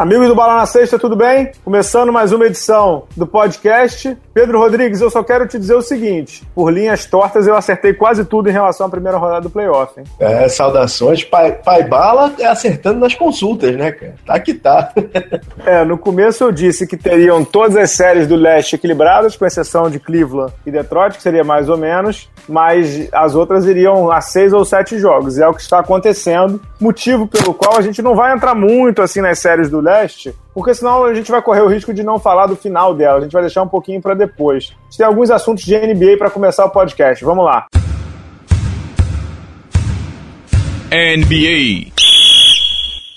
Amigos do Bala na Sexta, tudo bem? Começando mais uma edição do podcast. Pedro Rodrigues, eu só quero te dizer o seguinte: por linhas tortas, eu acertei quase tudo em relação à primeira rodada do playoff. Hein? É, saudações. Pai, pai Bala acertando nas consultas, né, cara? Tá que tá. é, no começo eu disse que teriam todas as séries do leste equilibradas, com exceção de Cleveland e Detroit, que seria mais ou menos, mas as outras iriam a seis ou sete jogos. E é o que está acontecendo, motivo pelo qual a gente não vai entrar muito assim nas séries do leste leste, porque senão a gente vai correr o risco de não falar do final dela. A gente vai deixar um pouquinho para depois. A gente tem alguns assuntos de NBA para começar o podcast. Vamos lá. NBA.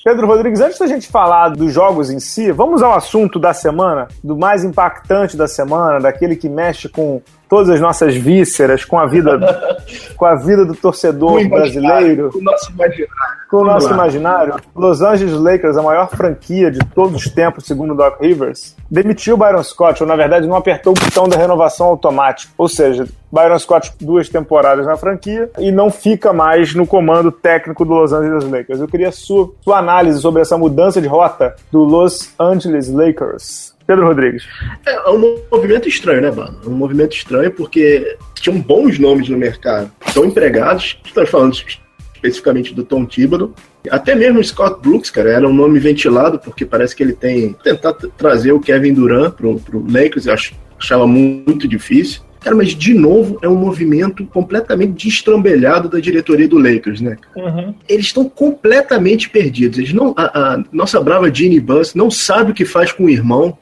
Pedro Rodrigues, antes da gente falar dos jogos em si, vamos ao assunto da semana, do mais impactante da semana, daquele que mexe com todas as nossas vísceras, com a vida, com a vida do torcedor com brasileiro. Com o nosso imaginário. Com o nosso imaginário. Los Angeles Lakers, a maior franquia de todos os tempos, segundo Doc Rivers, demitiu Byron Scott, ou na verdade não apertou o botão da renovação automática. Ou seja, Byron Scott duas temporadas na franquia e não fica mais no comando técnico do Los Angeles Lakers. Eu queria sua, sua análise sobre essa mudança de rota do Los Angeles Lakers. Pedro Rodrigues. É um movimento estranho, né, Bano? Um movimento estranho porque tinham bons nomes no mercado, estão empregados, estamos falando especificamente do Tom Thibodeau, até mesmo Scott Brooks, cara, era um nome ventilado, porque parece que ele tem tentar trazer o Kevin Durant pro, pro Lakers, eu achava muito difícil. Cara, mas de novo é um movimento completamente destrambelhado da diretoria do Lakers, né? Uhum. Eles estão completamente perdidos. Eles não, a, a nossa brava Ginny Buss não sabe o que faz com o irmão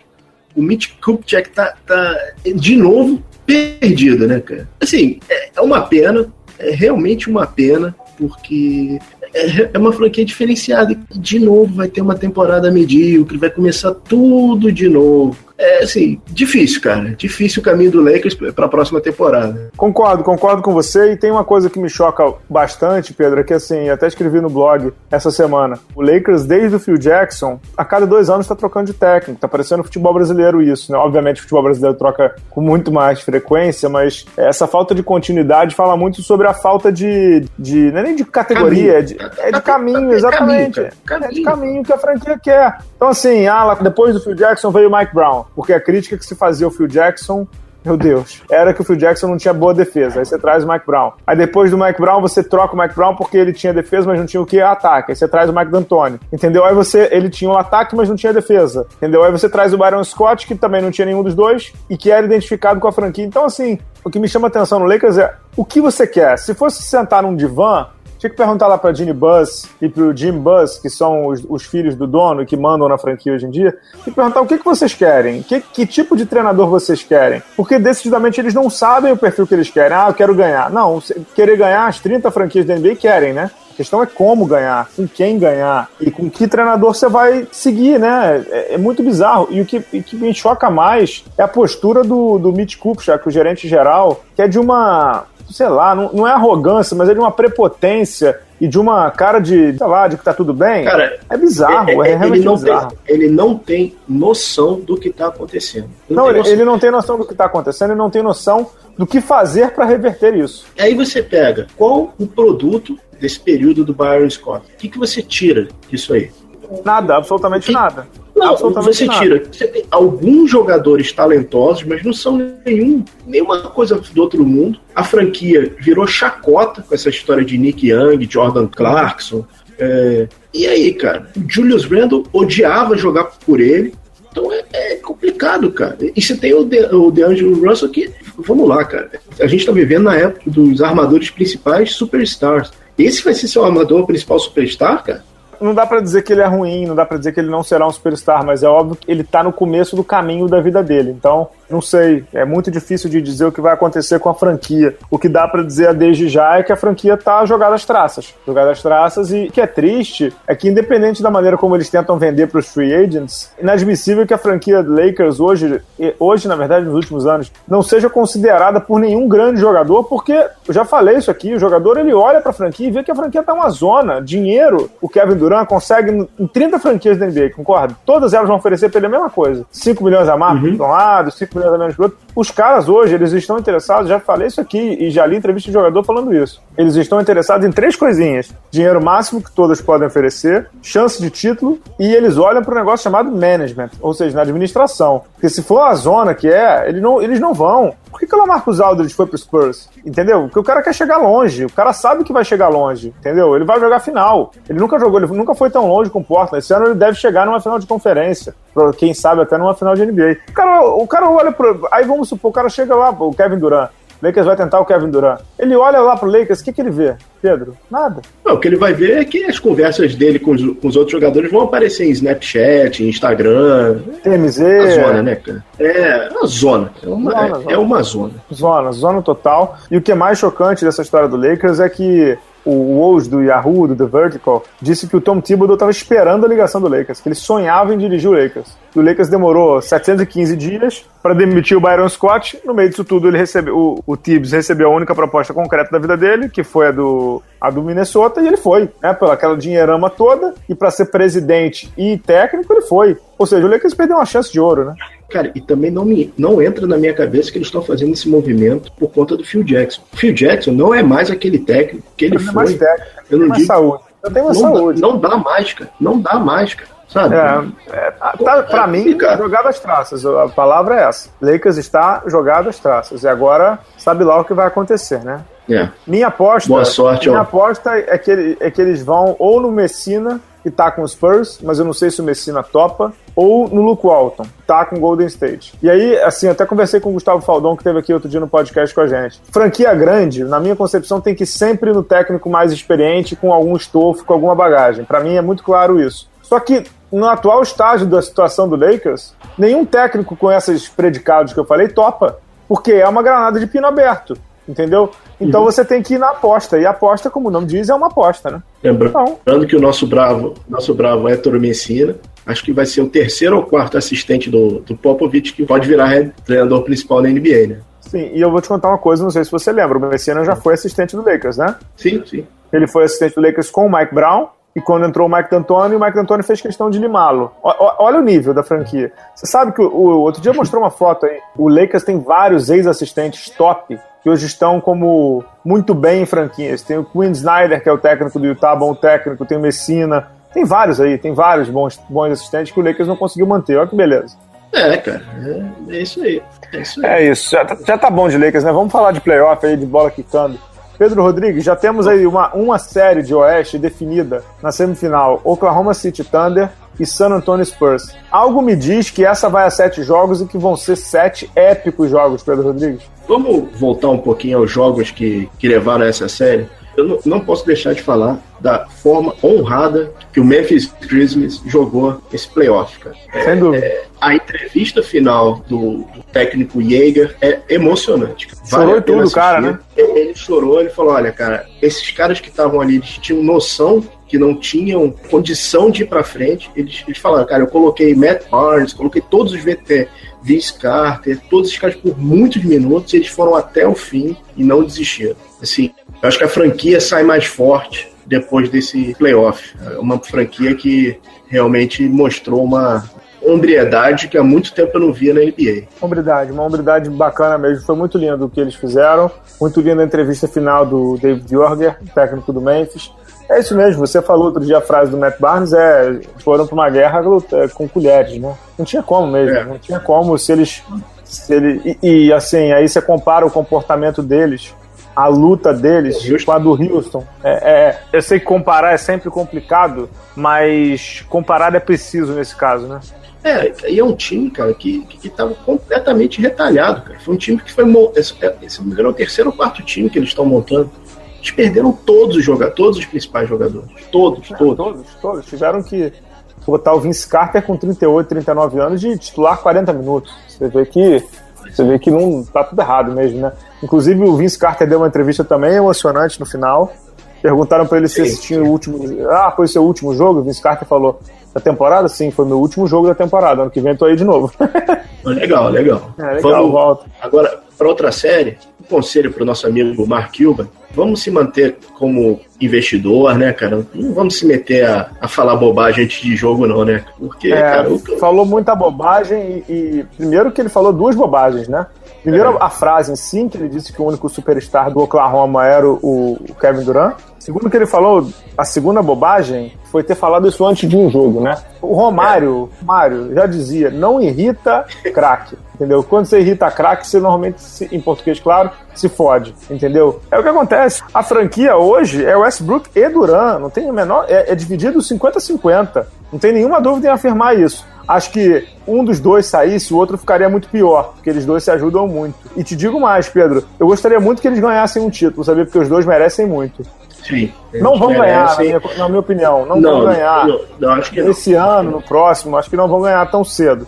o Mitch Kupchak tá, tá de novo perdido, né, cara? Assim, é, é uma pena, é realmente uma pena, porque é, é uma franquia diferenciada. E de novo vai ter uma temporada medíocre, vai começar tudo de novo é assim, difícil, cara. Difícil o caminho do Lakers para a próxima temporada. Concordo, concordo com você. E tem uma coisa que me choca bastante, Pedro, é que assim, até escrevi no blog essa semana. O Lakers, desde o Phil Jackson, a cada dois anos está trocando de técnico. Tá parecendo futebol brasileiro isso, né? Obviamente o futebol brasileiro troca com muito mais frequência, mas essa falta de continuidade fala muito sobre a falta de. de não é nem de categoria, é de, é de caminho, exatamente. Caminho, é de caminho que a franquia quer. Então, assim, ah, depois do Phil Jackson veio o Mike Brown. Porque a crítica que se fazia ao Phil Jackson meu Deus, era que o Phil Jackson não tinha boa defesa. Aí você traz o Mike Brown. Aí depois do Mike Brown, você troca o Mike Brown porque ele tinha defesa, mas não tinha o que? Ataque. Aí você traz o Mike D'Antoni. Entendeu? Aí você, ele tinha o um ataque, mas não tinha defesa. Entendeu? Aí você traz o Byron Scott, que também não tinha nenhum dos dois, e que era identificado com a franquia. Então, assim, o que me chama atenção no Lakers é o que você quer. Se fosse sentar num divã, tinha que perguntar lá pra Ginny Buzz e pro Jim Buzz, que são os, os, filhos do dono e que mandam na franquia hoje em dia, e perguntar o que, que vocês querem, que, que tipo de treinador vocês querem. Porque decididamente eles não sabem o perfil que eles querem. Ah, eu quero ganhar. Não, querer ganhar, as 30 franquias da NBA querem, né? A questão é como ganhar, com quem ganhar e com que treinador você vai seguir, né? É, é muito bizarro. E o que, e que me choca mais é a postura do, do Mitch Kupchak, o gerente geral, que é de uma sei lá, não, não é arrogância, mas é de uma prepotência e de uma cara de, sei lá, de que tá tudo bem. Cara, é bizarro, é, é, é realmente ele não bizarro. Tem, ele não tem noção do que tá acontecendo. Não, ele, ele, não tem noção do que tá acontecendo, ele não tem noção do que fazer para reverter isso. Aí você pega qual o produto desse período do Byron Scott. O que, que você tira disso aí? Nada, absolutamente que, nada. Não, você tira. Você tem alguns jogadores talentosos, mas não são nenhum, nenhuma coisa do outro mundo. A franquia virou chacota com essa história de Nick Young, Jordan Clarkson. É, e aí, cara? O Julius Randle odiava jogar por ele. Então é, é complicado, cara. E você tem o, De, o DeAngelo Russell que. Vamos lá, cara. A gente tá vivendo na época dos armadores principais superstars. Esse vai ser seu armador principal superstar, cara? Não dá para dizer que ele é ruim, não dá para dizer que ele não será um superstar, mas é óbvio que ele tá no começo do caminho da vida dele. Então, não sei, é muito difícil de dizer o que vai acontecer com a franquia. O que dá para dizer desde já é que a franquia tá jogada às traças. Jogada às traças e o que é triste é que independente da maneira como eles tentam vender para os free agents, inadmissível que a franquia Lakers hoje, hoje na verdade nos últimos anos, não seja considerada por nenhum grande jogador, porque eu já falei isso aqui, o jogador ele olha para a franquia e vê que a franquia tá uma zona, dinheiro. O Kevin Durant consegue em 30 franquias da NBA, concorda? Todas elas vão oferecer para ele a mesma coisa. 5 milhões a mais uhum. de um lado, 5 milhões é menos que o outro. Os caras hoje, eles estão interessados, já falei isso aqui e já li entrevista de jogador falando isso. Eles estão interessados em três coisinhas: dinheiro máximo que todos podem oferecer, chance de título e eles olham para um negócio chamado management, ou seja, na administração. Porque se for a zona que é, eles não, eles não vão. Por que, que o Lamarcus Aldridge foi pro Spurs? Entendeu? Porque o cara quer chegar longe. O cara sabe que vai chegar longe. Entendeu? Ele vai jogar final. Ele nunca jogou, ele nunca foi tão longe com o Portland. Esse ano ele deve chegar numa final de conferência. Quem sabe até numa final de NBA. O cara, o cara olha pro. Aí vamos supor, o cara chega lá, o Kevin Durant. Lakers vai tentar o Kevin Durant. Ele olha lá pro Lakers, o que, que ele vê, Pedro? Nada. Não, o que ele vai ver é que as conversas dele com os, com os outros jogadores vão aparecer em Snapchat, em Instagram. TMZ. Uma zona, né, cara? É uma zona. É uma zona, é, zona. é uma zona. Zona, zona total. E o que é mais chocante dessa história do Lakers é que o Woj do Yahoo, do The Vertical, disse que o Tom Thibodeau estava esperando a ligação do Lakers, que ele sonhava em dirigir o Lakers. E o Lakers demorou 715 dias para demitir o Byron Scott. No meio disso tudo, ele recebeu, o, o Tibbs recebeu a única proposta concreta da vida dele, que foi a do, a do Minnesota, e ele foi, né? Pela aquela dinheirama toda, e para ser presidente e técnico, ele foi. Ou seja, o Lakers perdeu uma chance de ouro, né? Cara, e também não, me, não entra na minha cabeça que eles estão fazendo esse movimento por conta do Phil Jackson. O Phil Jackson não é mais aquele técnico que ele não foi. É mais técnico, eu não digo. Saúde. Eu tenho uma não saúde. Dá, não dá mais, cara. Não dá mais, cara. Sabe? É, é, tá, pra é, mim, cara. jogado às traças. A palavra é essa. Lakers está jogado às traças. E agora, sabe lá o que vai acontecer, né? É. Minha aposta. Boa sorte, Minha ó. aposta é que, ele, é que eles vão ou no Messina, que tá com os Spurs, mas eu não sei se o Messina topa, ou no Luke Walton, tá com Golden State. E aí, assim, eu até conversei com o Gustavo Faldon, que teve aqui outro dia no podcast com a gente. Franquia grande, na minha concepção, tem que ir sempre no técnico mais experiente, com algum estofo, com alguma bagagem. Para mim é muito claro isso. Só que no atual estágio da situação do Lakers, nenhum técnico com esses predicados que eu falei topa, porque é uma granada de pino aberto entendeu? Então uhum. você tem que ir na aposta. E a aposta, como o nome diz, é uma aposta, né? Lembrando então, que o nosso bravo, nosso bravo é Toro Messina. Acho que vai ser o terceiro ou quarto assistente do, do Popovich que pode virar treinador principal da NBA, né? Sim, e eu vou te contar uma coisa, não sei se você lembra, o Messina já foi assistente do Lakers, né? Sim, sim. Ele foi assistente do Lakers com o Mike Brown, e quando entrou o Mike D'Antoni, o Mike D'Antoni fez questão de limá-lo. Olha o nível da franquia. Você sabe que o, o, outro dia mostrou uma foto aí. O Lakers tem vários ex-assistentes top que hoje estão como muito bem em franquias. Tem o Quinn Snyder, que é o técnico do Utah, bom técnico, tem o Messina, tem vários aí, tem vários bons, bons assistentes que o Lakers não conseguiu manter. Olha que beleza. É, cara, é, é isso aí. É isso, aí. É isso. Já, tá, já tá bom de Lakers, né? Vamos falar de playoff aí, de bola quicando. Pedro Rodrigues, já temos aí uma, uma série de Oeste definida na semifinal: Oklahoma City Thunder e San Antonio Spurs. Algo me diz que essa vai a sete jogos e que vão ser sete épicos jogos, Pedro Rodrigues. Vamos voltar um pouquinho aos jogos que, que levaram a essa série? Eu não, não posso deixar de falar da forma honrada que o Memphis Grizzlies jogou esse playoff, cara. É, Sem dúvida. É, a entrevista final do, do técnico Jaeger é emocionante. Vale Chorou tudo, cara, né? Ele chorou, ele falou: olha, cara, esses caras que estavam ali eles tinham noção que não tinham condição de ir para frente. Eles, eles falaram, cara, eu coloquei Matt Barnes, coloquei todos os VT, Vince Carter, todos esses caras por muitos minutos, eles foram até o fim e não desistiram. Assim, eu acho que a franquia sai mais forte depois desse playoff. É uma franquia que realmente mostrou uma hombridade que há muito tempo eu não via na NBA. Hombridade, uma hombridade bacana mesmo. Foi muito lindo o que eles fizeram. Muito linda a entrevista final do David Jorger, técnico do Memphis. É isso mesmo, você falou outro dia a frase do Matt Barnes, é, foram para uma guerra é, com colheres, né? Não tinha como mesmo, é. não tinha como se eles... Se ele, e, e assim, aí você compara o comportamento deles a luta deles Houston. com a do Houston. É, é, eu sei que comparar é sempre complicado, mas comparar é preciso nesse caso, né? É, e é um time, cara, que, que, tava completamente retalhado, cara. Foi um time que foi. Esse, esse é o terceiro ou quarto time que eles estão montando. Eles perderam todos os jogadores, todos os principais jogadores. Todos, é, todos. Todos, todos. Tiveram que botar o Vince Carter com 38, 39 anos de titular 40 minutos. Você vê que. Você vê que não tá tudo errado mesmo, né? Inclusive o Vince Carter deu uma entrevista também emocionante no final. Perguntaram para ele se assistiu o último. Ah, foi seu último jogo? O Vince Carter falou: da temporada? Sim, foi meu último jogo da temporada. Ano que vem tô aí de novo. legal, legal. É, legal, Vamos, Agora, para outra série, conselho para o nosso amigo Mark Cuban. vamos se manter como investidor, né, cara? Não vamos se meter a, a falar bobagem antes de jogo, não, né? Porque, é, cara. O... Falou muita bobagem e, e, Primeiro que ele falou duas bobagens, né? Primeiro, é. a frase em si, que ele disse que o único superstar do Oklahoma era o, o Kevin Durant. Segundo que ele falou, a segunda bobagem foi ter falado isso antes de um jogo, né? O Romário, é. Mário, já dizia, não irrita craque, entendeu? Quando você irrita craque, você normalmente, em português claro, se fode, entendeu? É o que acontece. A franquia hoje é Westbrook e Duran, não tem a menor, é, é dividido 50-50. Não tem nenhuma dúvida em afirmar isso. Acho que um dos dois saísse, o outro ficaria muito pior, porque eles dois se ajudam muito. E te digo mais, Pedro, eu gostaria muito que eles ganhassem um título, sabia? Porque os dois merecem muito. Sim. Não vão ganhar, na minha, na minha, opinião. Não, não vão ganhar. Não, não, acho que Esse ano, no próximo, acho que não vão ganhar tão cedo.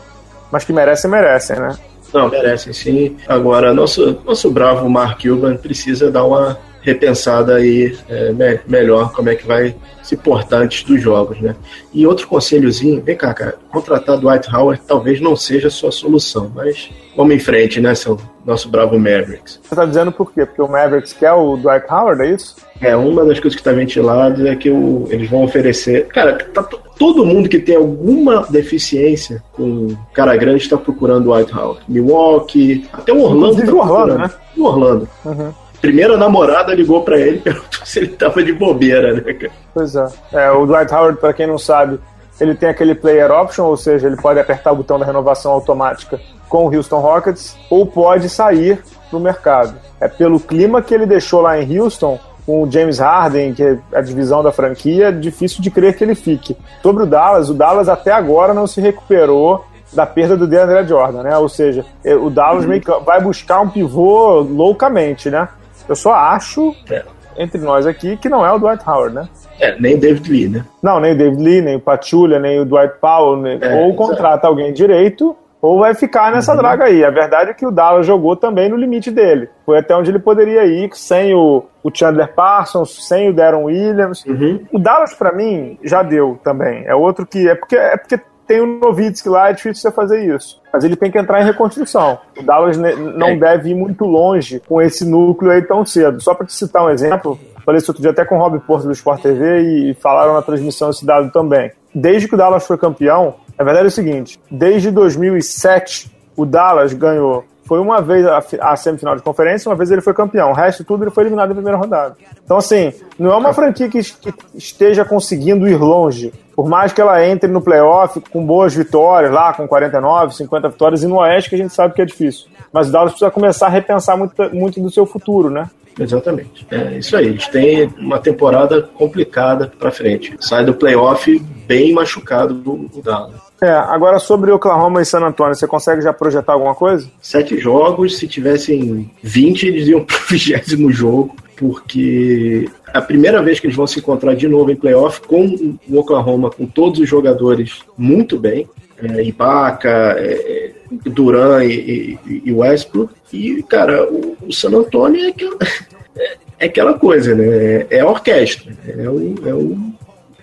Mas que merecem, merecem, né? Não, merecem sim. Agora, nosso, nosso bravo Mark Cuban precisa dar uma repensada aí é, me melhor como é que vai se portar antes dos jogos, né? E outro conselhozinho, vem cá, cara, contratar Dwight Howard talvez não seja a sua solução, mas vamos em frente, né, seu nosso bravo Mavericks. Você tá dizendo por quê? Porque o Mavericks quer o Dwight Howard, é isso? É, uma das coisas que está ventilado é que o, eles vão oferecer. Cara, tá, todo mundo que tem alguma deficiência com cara grande está procurando o White House. Milwaukee, até o Orlando. Tá Orlando, né? O Orlando. Uhum. Primeira namorada ligou para ele perguntou se ele tava de bobeira, né, cara? Pois é. é o Dwight Howard, para quem não sabe, ele tem aquele player option, ou seja, ele pode apertar o botão da renovação automática com o Houston Rockets ou pode sair do mercado. É pelo clima que ele deixou lá em Houston com o James Harden, que é a divisão da franquia, difícil de crer que ele fique. Sobre o Dallas, o Dallas até agora não se recuperou da perda do DeAndre Jordan, né? Ou seja, o Dallas meio que vai buscar um pivô loucamente, né? Eu só acho, é. entre nós aqui, que não é o Dwight Howard, né? É, nem o David Lee, né? Não, nem o David Lee, nem o Pachulia, nem o Dwight Powell, nem... É, ou contrata alguém direito ou vai ficar nessa uhum. draga aí. A verdade é que o Dallas jogou também no limite dele. Foi até onde ele poderia ir, sem o, o Chandler Parsons, sem o Darren Williams. Uhum. O Dallas, para mim, já deu também. É outro que. É porque, é porque tem o Novitsky lá, é difícil você fazer isso. Mas ele tem que entrar em reconstrução. O Dallas não é. deve ir muito longe com esse núcleo aí tão cedo. Só para te citar um exemplo, falei isso outro dia até com o Rob Porto do Sport TV e falaram na transmissão esse dado também. Desde que o Dallas foi campeão, a verdade é o seguinte: desde 2007, o Dallas ganhou. Foi uma vez a, semifinal de conferência, uma vez ele foi campeão. O resto tudo ele foi eliminado na primeira rodada. Então, assim, não é uma franquia que, que esteja conseguindo ir longe. Por mais que ela entre no playoff com boas vitórias, lá com 49, 50 vitórias, e no Oeste que a gente sabe que é difícil. Mas o Dallas precisa começar a repensar muito, muito do seu futuro, né? Exatamente. É isso aí. Eles têm uma temporada complicada para frente. Sai do playoff bem machucado o Dallas. É, agora sobre Oklahoma e San Antonio, você consegue já projetar alguma coisa? Sete jogos, se tivessem 20, eles iam pro vigésimo jogo, porque a primeira vez que eles vão se encontrar de novo em playoff com o Oklahoma, com todos os jogadores muito bem, é, Ibaka, é, Duran e, e, e, Westbrook, e, cara, o, o San Antonio é aquela, é, é aquela coisa, né? É, é orquestra, é o, é o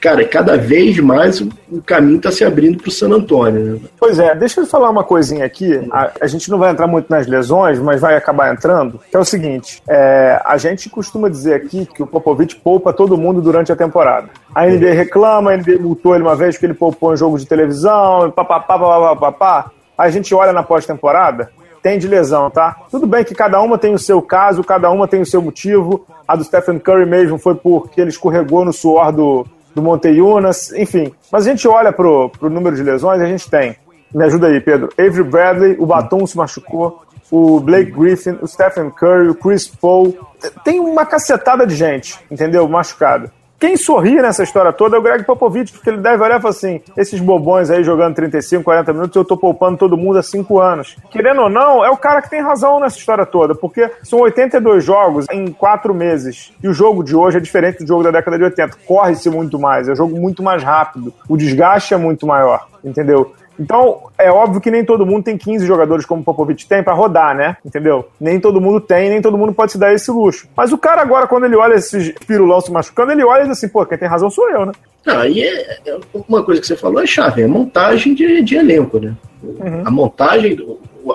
cara, cada vez mais o caminho está se abrindo para o San Antônio. Né? Pois é, deixa eu falar uma coisinha aqui. A, a, gente não vai entrar muito nas lesões, mas vai acabar entrando. Que é o seguinte: é, a gente costuma dizer aqui que o Popovich poupa todo mundo durante a temporada. A NBA reclama, a NBA multou ele uma vez que ele poupou em jogo de televisão, papapá, papapá, papapá. A gente olha na pós-temporada, tem de lesão, tá? Tudo bem que cada uma tem o seu caso, cada uma tem o seu motivo. A do Stephen Curry mesmo foi porque ele escorregou no suor do, do Monteiunas, enfim. Mas a gente olha pro, pro número de lesões, a gente tem. Me ajuda aí, Pedro. Avery Bradley, o Batum se machucou, o Blake Griffin, o Stephen Curry, o Chris Paul. Tem uma cacetada de gente, entendeu? Machucada. Quem sorri nessa história toda é o Greg Popovich, porque ele deve olhar e falar assim: esses bobões aí jogando 35, 40 minutos, eu tô poupando todo mundo há 5 anos. Querendo ou não, é o cara que tem razão nessa história toda, porque são 82 jogos em 4 meses. E o jogo de hoje é diferente do jogo da década de 80. Corre-se muito mais, é um jogo muito mais rápido. O desgaste é muito maior, entendeu? Então, é óbvio que nem todo mundo tem 15 jogadores como o Popovich tem para rodar, né? Entendeu? Nem todo mundo tem, nem todo mundo pode se dar esse luxo. Mas o cara agora, quando ele olha esses pirulão se machucando, ele olha e diz assim, pô, quem tem razão sou eu, né? Ah, e é, é uma coisa que você falou é chave, é montagem de, de elenco, né? Uhum. A montagem,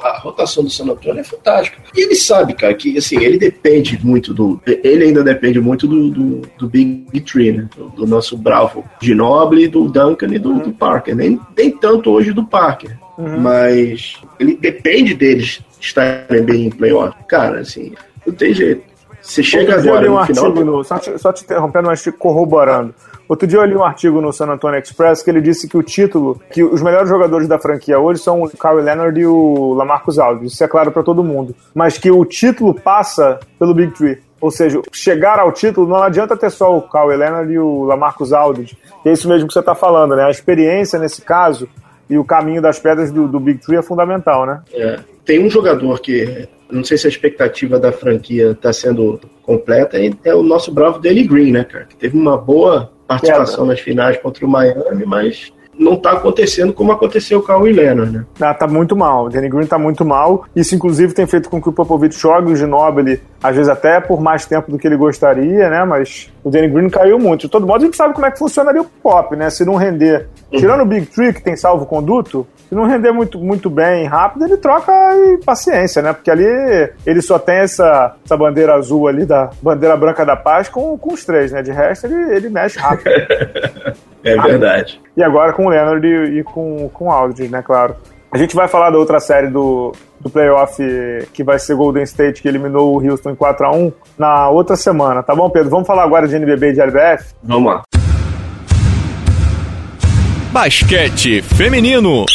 a rotação do San Antonio é fantástica. E ele sabe, cara, que assim, ele depende muito do. Ele ainda depende muito do, do, do Big Tree, né? Do, do, nosso bravo Ginoble, do Duncan e do, uhum. do Parker. Nem, nem tanto hoje do Parker. Uhum. Mas ele depende deles estarem bem em playoff. Cara, assim, não tem jeito. Você chega agora um no final. No, só, te, só te interrompendo, mas te corroborando. Outro dia eu li um artigo no San Antonio Express que ele disse que o título, que os melhores jogadores da franquia hoje são o Kawhi Leonard e o Lamarcus Aldridge. Isso é claro para todo mundo. Mas que o título passa pelo Big Three. Ou seja, chegar ao título não adianta ter só o Kawhi Leonard e o Lamarcus Aldridge. É isso mesmo que você está falando, né? A experiência nesse caso e o caminho das pedras do, do Big Three é fundamental, né? É. Tem um jogador que não sei se a expectativa da franquia está sendo completa, é o nosso bravo Danny Green, né, cara? Que teve uma boa participação nas finais contra o Miami, mas não está acontecendo como aconteceu com o Leonard, né? Ah, tá muito mal. O Danny Green tá muito mal. Isso, inclusive, tem feito com que o Popovich jogue o Ginobili, às vezes até por mais tempo do que ele gostaria, né? Mas o Danny Green caiu muito. De todo modo, a gente sabe como é que funcionaria o Pop, né? Se não render. Uhum. Tirando o Big Tree, que tem salvo conduto, se não render muito, muito bem rápido, ele troca e paciência, né? Porque ali ele só tem essa, essa bandeira azul ali, da bandeira branca da paz, com, com os três, né? De resto, ele, ele mexe rápido. é verdade. E agora com o Leonard e, e com, com o Aldridge, né? Claro. A gente vai falar da outra série do, do playoff que vai ser Golden State, que eliminou o Houston em 4x1, na outra semana, tá bom, Pedro? Vamos falar agora de NBB e de LBF? Vamos lá. Basquete Feminino.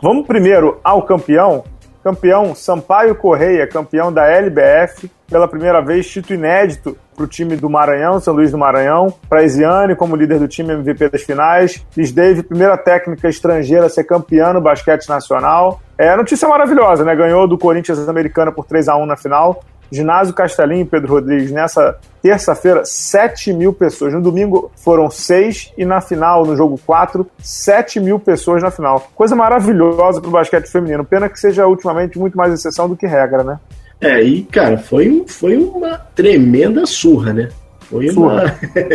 Vamos primeiro ao campeão. Campeão Sampaio Correia, campeão da LBF, pela primeira vez, título inédito para o time do Maranhão, São Luís do Maranhão. Para Isiane, como líder do time MVP das finais. Liz Dave, primeira técnica estrangeira a ser campeã no basquete nacional. É notícia maravilhosa, né? Ganhou do Corinthians americana por 3 a 1 na final. Ginásio Castelinho, Pedro Rodrigues, nessa terça-feira, 7 mil pessoas. No domingo foram 6 e na final, no jogo 4, 7 mil pessoas na final. Coisa maravilhosa pro basquete feminino. Pena que seja ultimamente muito mais exceção do que regra, né? É, e cara, foi, foi uma tremenda surra, né? Foi uma.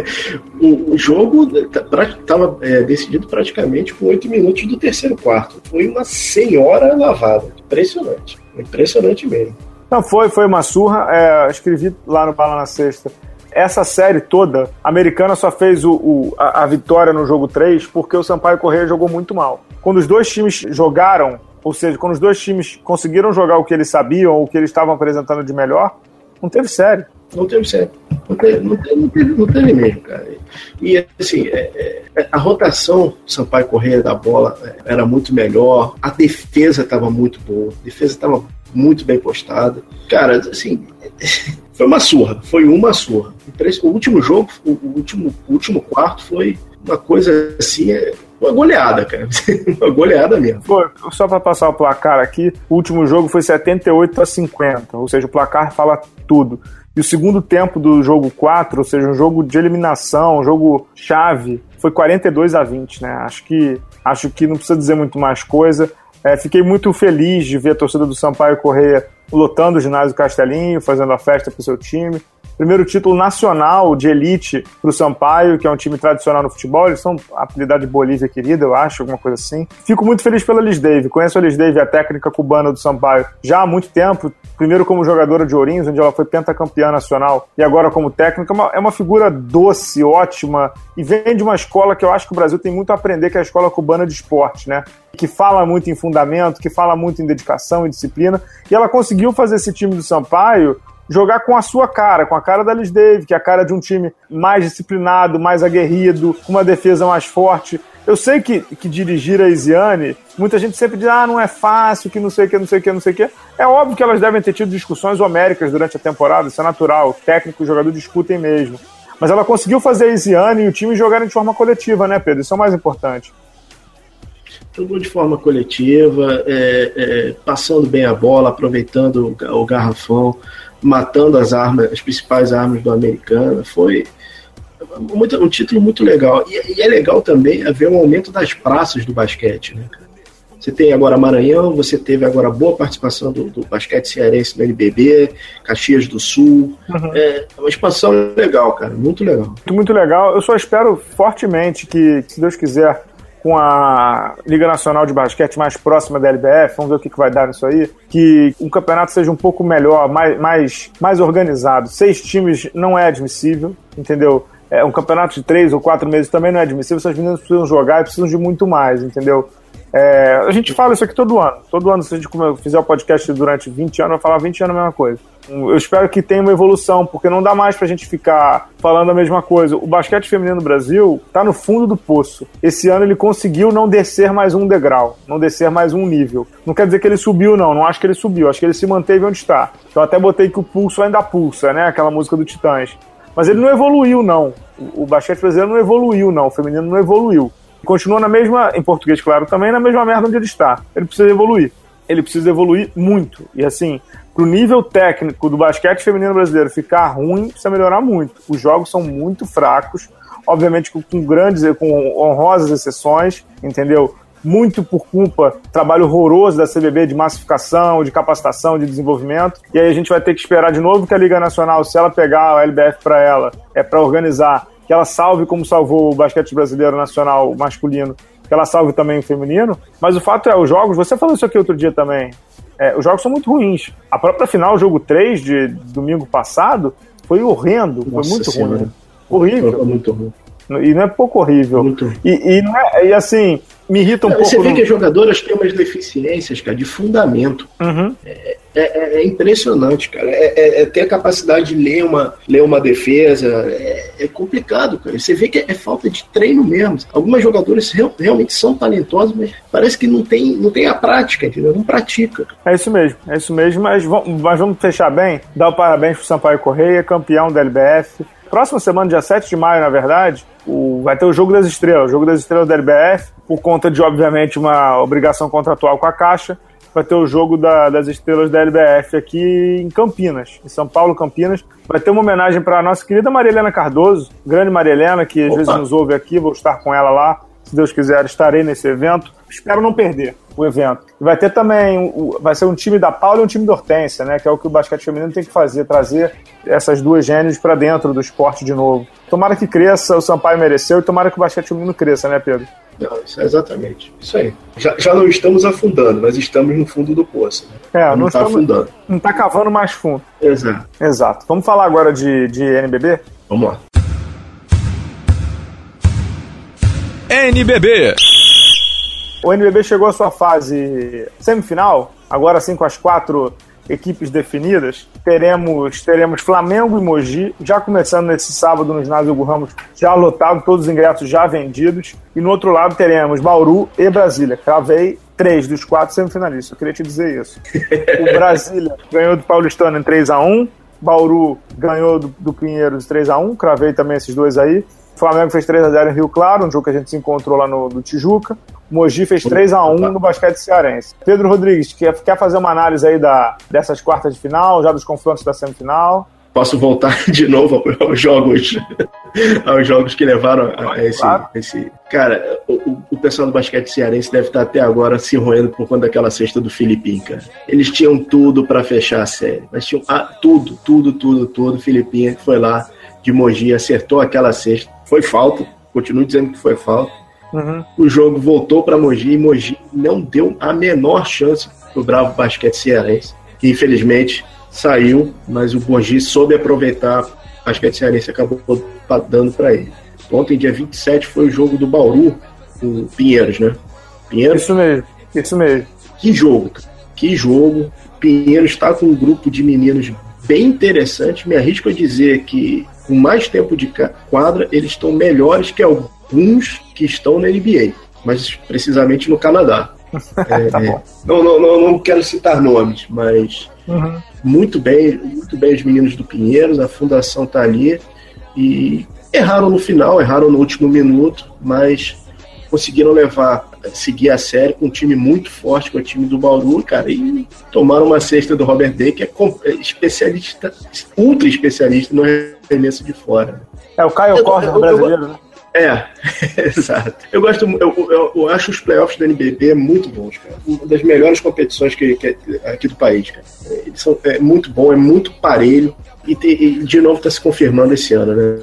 o, o, jogo estava é, decidido praticamente com 8 minutos do terceiro quarto. Foi uma senhora lavada. Impressionante. Impressionante mesmo. Não, foi, foi uma surra. É, escrevi lá no Bala na Sexta. Essa série toda, a americana só fez o, o a, a, vitória no jogo 3 porque o Sampaio Correia jogou muito mal. Quando os dois times jogaram, ou seja, quando os dois times conseguiram jogar o que eles sabiam, o que eles estavam apresentando de melhor, não teve série. Não teve série. Não teve, não teve, não teve, não teve mesmo, cara. E assim, é, é, a rotação do Sampaio Correia da bola é, era muito melhor, a defesa estava muito boa, a defesa estava muito bem postada. Cara, assim, foi uma surra, foi uma surra. O último jogo, o último, o último quarto foi uma coisa assim, é uma goleada, cara. uma goleada mesmo. Foi, só para passar o placar aqui, o último jogo foi 78 a 50, ou seja, o placar fala tudo. E o segundo tempo do jogo 4, ou seja, um jogo de eliminação, um jogo chave, foi 42 a 20, né? Acho que acho que não precisa dizer muito mais coisa. É, fiquei muito feliz de ver a torcida do Sampaio Correia lotando o ginásio Castelinho, fazendo a festa para o seu time. Primeiro título nacional de elite para o Sampaio, que é um time tradicional no futebol. Eles são apelidados de Bolívia querida, eu acho, alguma coisa assim. Fico muito feliz pela Liz Dave. Conheço a Liz Dave, a técnica cubana do Sampaio, já há muito tempo. Primeiro como jogadora de Ourinhos, onde ela foi pentacampeã nacional, e agora como técnica. É uma, é uma figura doce, ótima, e vem de uma escola que eu acho que o Brasil tem muito a aprender, que é a escola cubana de esporte, né? Que fala muito em fundamento, que fala muito em dedicação e disciplina. E ela conseguiu fazer esse time do Sampaio jogar com a sua cara, com a cara da Liz Dave, que é a cara de um time mais disciplinado, mais aguerrido, com uma defesa mais forte. Eu sei que, que dirigir a Isiane, muita gente sempre diz, ah, não é fácil, que não sei o que, não sei o que, não sei o que. É óbvio que elas devem ter tido discussões homéricas durante a temporada, isso é natural, o técnico e o jogador discutem mesmo. Mas ela conseguiu fazer a Isiane e o time jogarem de forma coletiva, né, Pedro? Isso é o mais importante jogou de forma coletiva, é, é, passando bem a bola, aproveitando o, o garrafão, matando as armas, as principais armas do americano. Foi muito, um título muito legal. E, e, é legal também ver um aumento das praças do basquete. Né? Você tem agora Maranhão, você teve agora boa participação do, do basquete cearense no NBB, Caxias do Sul. Uhum. É uma expansão legal, cara, muito legal. Muito, muito legal. Eu só espero fortemente que, se Deus quiser, com a Liga Nacional de Basquete mais próxima da LBF, vamos ver o que, que vai dar nisso aí, que o campeonato seja um pouco melhor, mais, mais, mais organizado. Seis times não é admissível, entendeu? É, um campeonato de três ou quatro meses também não é admissível, essas meninas precisam jogar e precisam de muito mais, entendeu? É, a gente fala isso aqui todo ano. Todo ano, se a gente fizer o podcast durante 20 anos, vai falar 20 anos a mesma coisa. Eu espero que tenha uma evolução, porque não dá mais pra gente ficar falando a mesma coisa. O basquete feminino no Brasil tá no fundo do poço. Esse ano ele conseguiu não descer mais um degrau, não descer mais um nível. Não quer dizer que ele subiu, não. Não acho que ele subiu. Acho que ele se manteve onde está. Eu até botei que o pulso ainda pulsa, né? Aquela música do Titãs. Mas ele não evoluiu, não. O basquete brasileiro não evoluiu, não. O feminino não evoluiu continua na mesma, em português, claro, também na mesma merda onde ele está. Ele precisa evoluir. Ele precisa evoluir muito. E assim, pro nível técnico do basquete feminino brasileiro ficar ruim, precisa melhorar muito. Os jogos são muito fracos, obviamente com, grandes, com honrosas exceções, entendeu? muito por culpa trabalho horroroso da CBB de massificação, de capacitação, de desenvolvimento. E aí a gente vai ter que esperar de novo que a Liga Nacional, se ela pegar a LBF para ela, é para organizar que ela salve como salvou o basquete brasileiro nacional masculino, que ela salve também o feminino. Mas o fato é, os jogos, você falou isso aqui outro dia também, é, os jogos são muito ruins. A própria final, o jogo 3 de domingo passado, foi horrendo, Nossa foi muito senhora. ruim. Horrível. Foi muito ruim. E não é pouco horrível. Muito. E, e, não é, e assim, me irrita um não, pouco. Você vê no... que as jogadoras têm umas deficiências, cara, de fundamento. Uhum. É, é, é, é, impressionante, cara. É, é, é, ter a capacidade de ler uma, ler uma defesa é, é complicado, cara. Você vê que é, falta de treino mesmo. Algumas jogadoras real, realmente são talentosas, mas parece que não tem, não tem a prática, entendeu? Não pratica. É isso mesmo, é isso mesmo. Mas vamos, mas vamos fechar bem. Dar o parabéns pro Sampaio Correia, campeão da LBF. Próxima semana, dia 7 de maio, na verdade, o, vai ter o Jogo das Estrelas, o Jogo das Estrelas da LBF, por conta de, obviamente, uma obrigação contratual com a Caixa vai ter o jogo da, das estrelas da LBF aqui em Campinas, em São Paulo, Campinas. Vai ter uma homenagem para a nossa querida Maria Helena Cardoso, grande Maria Helena, que às Opa. vezes nos ouve aqui, vou estar com ela lá. Se Deus quiser, estarei nesse evento. Espero não perder o evento. Vai ter também, vai ser um time da Paula e um time da Hortência, né? Que é o que o basquete feminino tem que fazer, trazer essas duas gênios para dentro do esporte de novo. Tomara que cresça, o Sampaio mereceu, e tomara que o basquete feminino cresça, né, Pedro? Não, isso é exatamente. Isso aí. Já, já não estamos afundando, mas estamos no fundo do poço. Né? É, não, está afundando. Não está cavando mais fundo. Exato. Exato. Vamos falar agora de, de NBB? Vamos lá. NBB. O NBB chegou à sua fase semifinal, agora sim com as quatro equipes definidas. Teremos, teremos Flamengo e Mogi, já começando nesse sábado no ginásio Hugo Ramos, já lotado, todos os ingressos já vendidos. E no outro lado teremos Bauru e Brasília. Cravei três dos quatro semifinalistas, eu queria te dizer isso. O Brasília ganhou do Paulistano em 3 a 1 Bauru ganhou do, do Pinheiros 3 a 1 cravei também esses dois aí. O Flamengo fez 3 a 0 em Rio Claro, um jogo que a gente se encontrou lá no, no Tijuca. O Mogi fez 3 a 1 no basquete cearense. Pedro Rodrigues, quer, quer fazer uma análise aí da, dessas quartas de final, já dos confrontos da semifinal? Posso voltar de novo aos jogos, aos jogos que levaram a esse, claro. esse... Cara, o, o, pessoal do basquete cearense deve estar até agora se roendo por conta daquela cesta do Filipinho, cara. Eles tinham tudo para fechar a série, mas tinham ah, tudo, tudo, tudo, tudo. Filipinho foi lá de Mogi, acertou aquela cesta foi falta, continuo dizendo que foi falta. Uhum. O jogo voltou para Mogi e Mogi não deu a menor chance para o Bravo Basquete Cearense, que infelizmente saiu, mas o Mogi soube aproveitar. O basquete Cearense acabou dando para ele. Ontem, dia 27, foi o jogo do Bauru, o Pinheiros, né? Pinheiros? Isso mesmo, isso mesmo. Que jogo, que jogo. Pinheiros está com um grupo de meninos bem interessante. Me arrisco a dizer que com mais tempo de quadra, eles estão melhores que alguns que estão na NBA, mas precisamente no Canadá. é, tá não, não, não, não, quero citar nomes, mas uhum. Muito bem, muito bem os meninos do Pinheiros, a fundação está ali e erraram no final, erraram no último minuto, mas conseguiram levar, seguir a série com um time muito forte, com o time do Bauru, cara, e tomaram uma cesta do Robert Day, que é, é especialista, ultra especialista no arremesso de fora. É o Caio Costa brasileiro, né? É, exato. Eu gosto, eu, eu, eu, acho os playoffs do NBB muito bons, cara. Uma das melhores competições que, que aqui do país, cara. Eles são é muito bom, é muito parelho e, te, e de novo está se confirmando esse ano, né?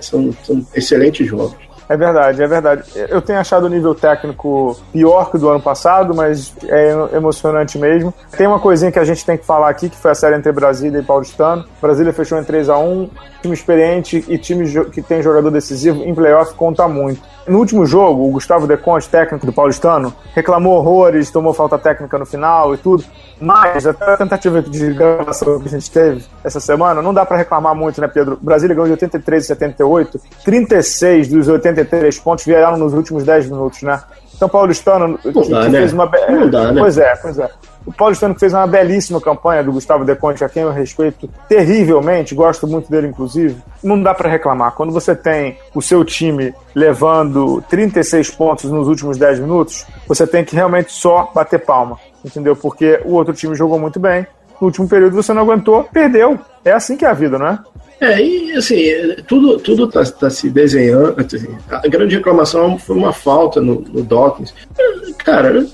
São, são excelentes jogos. É verdade, é verdade. Eu tenho achado o nível técnico pior que o do ano passado, mas é emocionante mesmo. Tem uma coisinha que a gente tem que falar aqui, que foi a série entre Brasília e Paulistano. Brasília fechou em 3 a 1 time experiente e time que tem jogador decisivo em playoff conta muito. No último jogo, o Gustavo Deconte, técnico do Paulistano, reclamou horrores, tomou falta técnica no final e tudo. Mas, até a tentativa de gravação que a gente teve essa semana, não dá para reclamar muito, né, Pedro? Brasília ganhou de 83 e 78, 36 dos 83 pontos vieram nos últimos 10 minutos, né? Então, Paulistano não que, dá, que né? fez uma. Não dá, né? Pois é, pois é. O Paulistano que fez uma belíssima campanha do Gustavo Deconte, a quem eu respeito terrivelmente, gosto muito dele, inclusive. Não dá para reclamar. Quando você tem o seu time levando 36 pontos nos últimos 10 minutos, você tem que realmente só bater palma entendeu? Porque o outro time jogou muito bem, no último período você não aguentou, perdeu. É assim que é a vida, não é? É, e assim, tudo, tudo tá, tá se desenhando. Assim, a grande reclamação foi uma falta no, no Dawkins. Cara,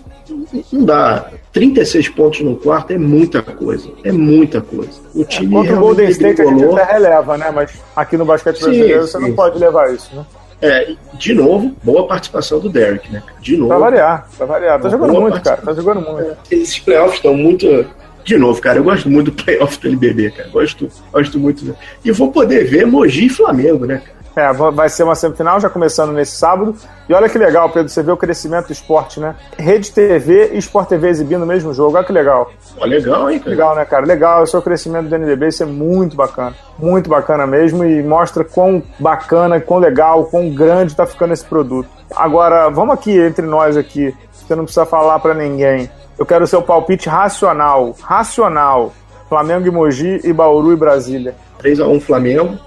não dá. 36 pontos no quarto é muita coisa. É muita coisa. O é, time é, contra o Golden State a gente até releva, né? Mas aqui no basquete brasileiro sim, você sim. não pode levar isso, né? É, de novo, boa participação do Derek, né? De novo. Pra variar, pra variar. Tá jogando muito, cara. Tá jogando muito. É, esses playoffs estão muito. De novo, cara, eu gosto muito do playoff do NBB, cara. Gosto, gosto muito. E vou poder ver Mogi e Flamengo, né, cara? É, vai ser uma semifinal já começando nesse sábado. E olha que legal, Pedro, você vê o crescimento do esporte, né? Rede TV e Sport TV exibindo o mesmo jogo. Olha que legal. Legal, hein, cara? Legal, né, cara? Legal. Esse é o crescimento do NBB, isso é muito bacana. Muito bacana mesmo e mostra quão bacana, quão legal, quão grande tá ficando esse produto. Agora, vamos aqui entre nós aqui. Você não precisa falar para ninguém. Eu quero o seu palpite racional. Racional. Flamengo e Mogi e Bauru e Brasília. 3x1 Flamengo,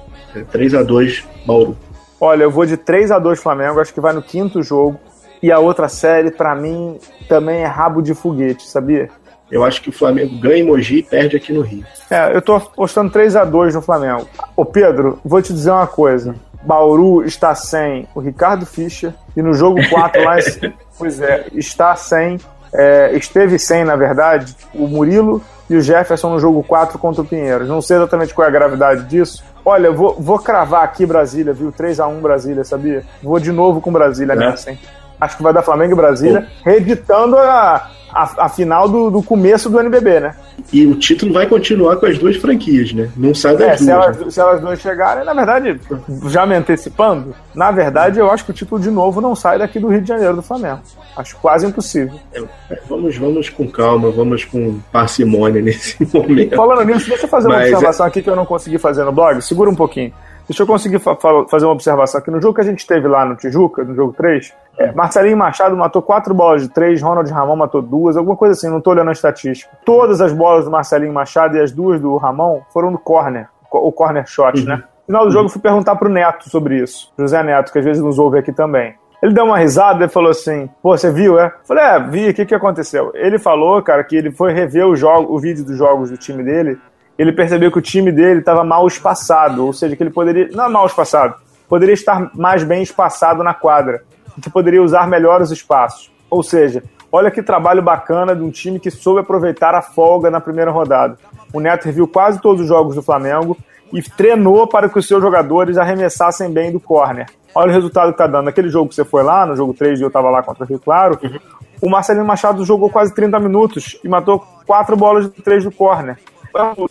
3x2 Bauru. Olha, eu vou de 3 a 2 Flamengo, acho que vai no quinto jogo. E a outra série, para mim, também é rabo de foguete, sabia? Eu acho que o Flamengo ganha em Mogi e perde aqui no Rio. É, eu tô apostando 3 a 2 no Flamengo. Ô Pedro, vou te dizer uma coisa. Bauru está sem o Ricardo Fischer e no jogo 4 lá, pois é, está sem, é, esteve sem, na verdade, o Murilo e o Jefferson no jogo 4 contra o Pinheiros. Não sei exatamente qual é a gravidade disso. Olha, vou, vou cravar aqui Brasília, viu? 3 a 1 Brasília, sabia? Vou de novo com Brasília é. nessa, hein? Acho que vai dar Flamengo e Brasília, reeditando a, a, a final do, do, começo do NBB, né? E o título vai continuar com as duas franquias, né? Não sai das é, duas. Se elas, né? se elas duas chegarem, na verdade, já me antecipando, na verdade eu acho que o título de novo não sai daqui do Rio de Janeiro do Flamengo. Acho quase impossível. É, vamos, vamos com calma, vamos com parcimônia nesse momento. Falando nisso, deixa eu fazer uma Mas, é observação aqui que eu não consegui fazer no blog. Segura um pouquinho. Deixa eu conseguir fa fazer uma observação aqui. No jogo que a gente teve lá no Tijuca, no jogo 3, é, Marcelinho Machado matou quatro bolas de três, Ronald Ramon matou duas, alguma coisa assim, não estou olhando a estatística. Todas as bolas do Marcelinho Machado e as duas do Ramon foram no corner, o corner shot, uhum. né? No final do jogo, eu fui perguntar pro Neto sobre isso. José Neto, que às vezes nos ouve aqui também. Ele deu uma risada e falou assim: Pô, você viu, é? Falei: É, vi, o que, que aconteceu? Ele falou, cara, que ele foi rever o, jogo, o vídeo dos jogos do time dele ele percebeu que o time dele estava mal espaçado, ou seja, que ele poderia, não é mal espaçado, poderia estar mais bem espaçado na quadra, que poderia usar melhor os espaços. Ou seja, olha que trabalho bacana de um time que soube aproveitar a folga na primeira rodada. O Neto reviu quase todos os jogos do Flamengo e treinou para que os seus jogadores arremessassem bem do corner. Olha o resultado que está dando. Naquele jogo que você foi lá, no jogo 3 e eu estava lá contra o Rio Claro, uhum. o Marcelino Machado jogou quase 30 minutos e matou quatro bolas de três do corner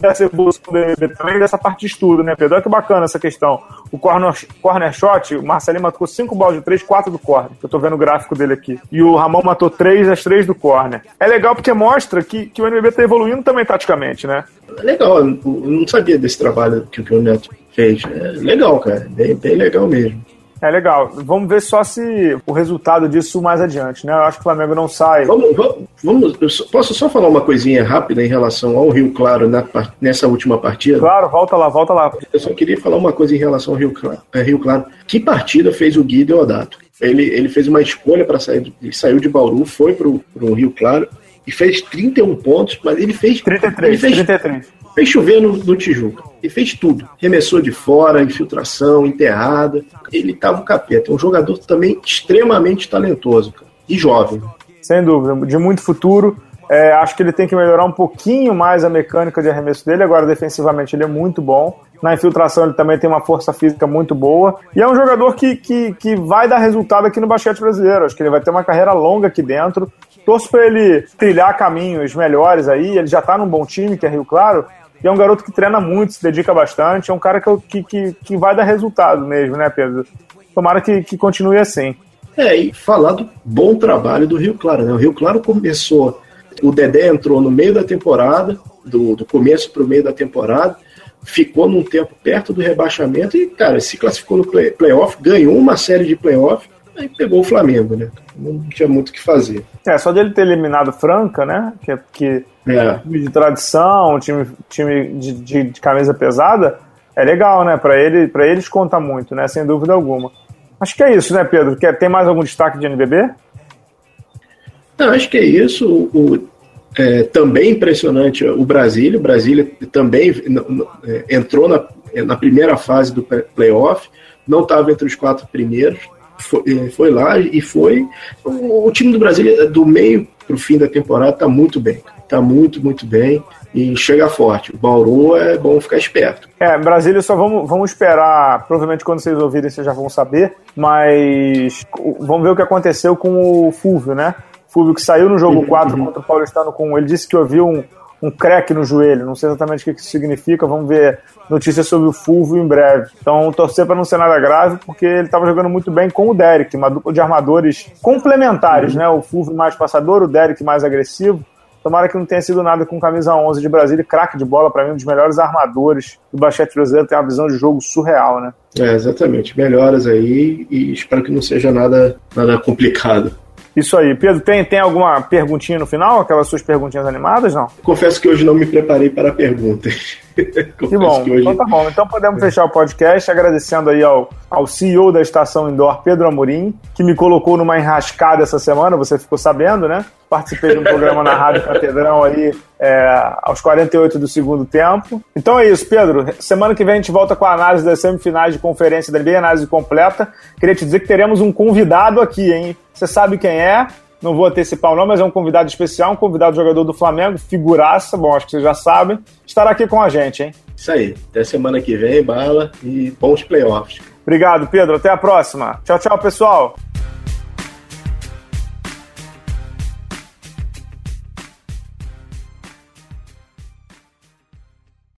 dessa evolução dele também dessa parte de estudo, né, Pedro? Olha que bacana essa questão. O corner, corner shot, o Marcelinho matou 5 bolas de 3, 4 do corner. Eu tô vendo o gráfico dele aqui. E o Ramon matou 3 das 3 do corner. É legal porque mostra que, que o NBB tá evoluindo também taticamente, né? Legal, eu não sabia desse trabalho que, que o Neto fez. É legal, cara. Bem, bem legal mesmo. É legal. Vamos ver só se o resultado disso mais adiante, né? Eu acho que o Flamengo não sai. Vamos, vamos, posso só falar uma coisinha rápida em relação ao Rio Claro na, nessa última partida? Claro, volta lá, volta lá. Eu só queria falar uma coisa em relação ao Rio Claro. É, Rio claro. Que partida fez o Gui Deodato? Ele, ele fez uma escolha para sair, ele saiu de Bauru, foi para o Rio Claro e fez 31 pontos, mas ele fez 33, ele fez, 33. Fez chover no, no Tijuca. Ele fez tudo. Remessou de fora, infiltração, enterrada. Ele tava o capeta. É um jogador também extremamente talentoso cara. e jovem. Sem dúvida, de muito futuro. É, acho que ele tem que melhorar um pouquinho mais a mecânica de arremesso dele. Agora, defensivamente, ele é muito bom. Na infiltração, ele também tem uma força física muito boa. E é um jogador que, que, que vai dar resultado aqui no basquete brasileiro. Acho que ele vai ter uma carreira longa aqui dentro. Torço para ele trilhar caminhos melhores aí. Ele já está num bom time, que é Rio Claro. E é um garoto que treina muito, se dedica bastante. É um cara que, que, que vai dar resultado mesmo, né, Pedro? Tomara que, que continue assim. É, e falar do bom trabalho do Rio Claro, né? O Rio Claro começou o Dedé entrou no meio da temporada, do, do começo para o meio da temporada, ficou num tempo perto do rebaixamento e, cara, se classificou no play, playoff, ganhou uma série de playoff, aí pegou o Flamengo, né? Não tinha muito o que fazer. É, só dele ter eliminado Franca, né? Que, que é. time de tradição, time, time de, de, de camisa pesada, é legal, né? Para ele, para eles conta muito, né? Sem dúvida alguma. Acho que é isso, né, Pedro? Quer, tem mais algum destaque de NBB? Não, acho que é isso. O, é, também impressionante o Brasília. O Brasília também é, entrou na, na primeira fase do playoff, não estava entre os quatro primeiros, foi, é, foi lá e foi. O, o, time do Brasília, do meio para o fim da temporada, está muito bem. Está muito, muito bem e chega forte. O Bauru é bom ficar esperto. É, Brasília só vamos, vamos esperar, provavelmente quando vocês ouvirem vocês já vão saber, mas vamos ver o que aconteceu com o Fulvio, né? Fulvio que saiu no jogo 4 contra o Paulistano com. Ele disse que ouviu um, um crack no joelho. Não sei exatamente o que isso significa. Vamos ver notícias sobre o Fulvio em breve. Então, torcer para não ser nada grave, porque ele estava jogando muito bem com o Derek, uma dupla de armadores complementares, né? O Fulvio mais passador, o Derek mais agressivo. Tomara que não tenha sido nada com camisa 11 de Brasília, craque de bola, para mim, um dos melhores armadores do basquete brasileiro, tem uma visão de jogo surreal, né? É, exatamente. Melhoras aí e espero que não seja nada, nada complicado. Isso aí. Pedro, tem, tem alguma perguntinha no final? Aquelas suas perguntinhas animadas, não? Confesso que hoje não me preparei para perguntas. que bom. Que hoje... Então tá bom. Então podemos é. fechar o podcast agradecendo aí ao, ao CEO da Estação Indoor, Pedro Amorim, que me colocou numa enrascada essa semana, você ficou sabendo, né? Participei de um programa na Rádio Catedrão aí é, aos 48 do segundo tempo. Então é isso, Pedro. Semana que vem a gente volta com a análise das semifinais de conferência da NBA, análise completa. Queria te dizer que teremos um convidado aqui, hein? Você sabe quem é? Não vou antecipar o nome, mas é um convidado especial, um convidado jogador do Flamengo, figuraça, bom, acho que vocês já sabem. Estará aqui com a gente, hein? Isso aí. Até semana que vem, bala e bons playoffs. Obrigado, Pedro. Até a próxima. Tchau, tchau, pessoal.